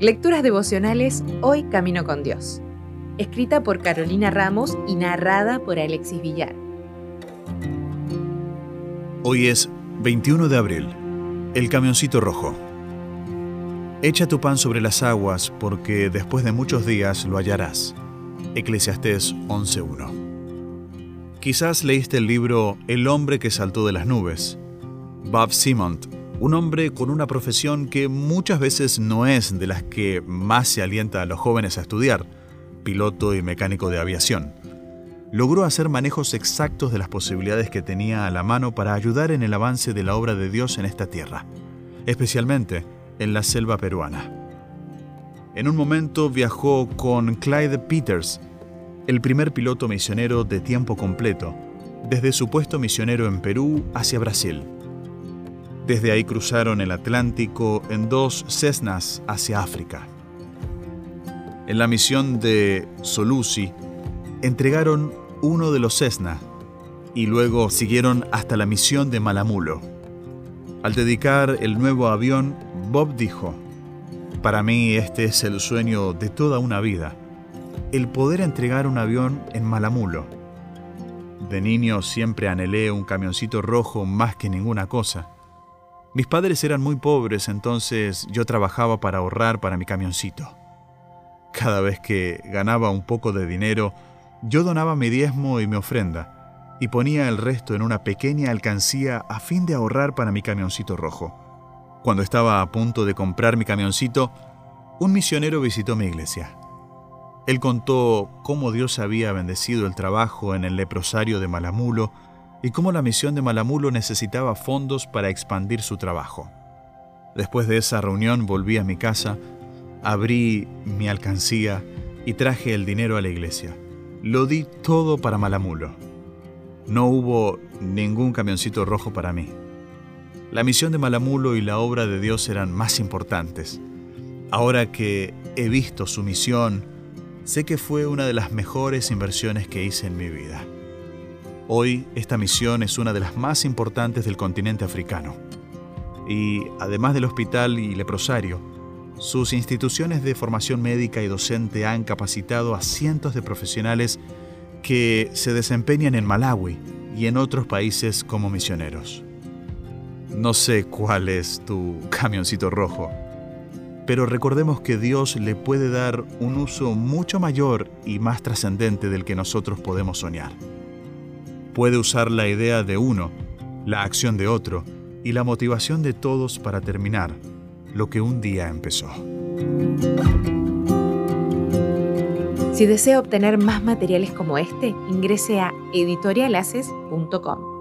Lecturas devocionales Hoy Camino con Dios. Escrita por Carolina Ramos y narrada por Alexis Villar. Hoy es 21 de abril. El camioncito rojo. Echa tu pan sobre las aguas, porque después de muchos días lo hallarás. Eclesiastés 11.1. Quizás leíste el libro El hombre que saltó de las nubes. Bob Simont, un hombre con una profesión que muchas veces no es de las que más se alienta a los jóvenes a estudiar, piloto y mecánico de aviación. Logró hacer manejos exactos de las posibilidades que tenía a la mano para ayudar en el avance de la obra de Dios en esta tierra, especialmente en la selva peruana. En un momento viajó con Clyde Peters, el primer piloto misionero de tiempo completo, desde su puesto misionero en Perú hacia Brasil. Desde ahí cruzaron el Atlántico en dos Cessnas hacia África. En la misión de Solusi, entregaron uno de los Cessna y luego siguieron hasta la misión de Malamulo. Al dedicar el nuevo avión, Bob dijo, Para mí este es el sueño de toda una vida, el poder entregar un avión en Malamulo. De niño siempre anhelé un camioncito rojo más que ninguna cosa. Mis padres eran muy pobres, entonces yo trabajaba para ahorrar para mi camioncito. Cada vez que ganaba un poco de dinero, yo donaba mi diezmo y mi ofrenda, y ponía el resto en una pequeña alcancía a fin de ahorrar para mi camioncito rojo. Cuando estaba a punto de comprar mi camioncito, un misionero visitó mi iglesia. Él contó cómo Dios había bendecido el trabajo en el leprosario de Malamulo y cómo la misión de Malamulo necesitaba fondos para expandir su trabajo. Después de esa reunión volví a mi casa, abrí mi alcancía y traje el dinero a la iglesia. Lo di todo para Malamulo. No hubo ningún camioncito rojo para mí. La misión de Malamulo y la obra de Dios eran más importantes. Ahora que he visto su misión, sé que fue una de las mejores inversiones que hice en mi vida. Hoy esta misión es una de las más importantes del continente africano. Y además del hospital y leprosario, sus instituciones de formación médica y docente han capacitado a cientos de profesionales que se desempeñan en Malawi y en otros países como misioneros. No sé cuál es tu camioncito rojo, pero recordemos que Dios le puede dar un uso mucho mayor y más trascendente del que nosotros podemos soñar. Puede usar la idea de uno, la acción de otro y la motivación de todos para terminar lo que un día empezó. Si desea obtener más materiales como este, ingrese a editorialaces.com.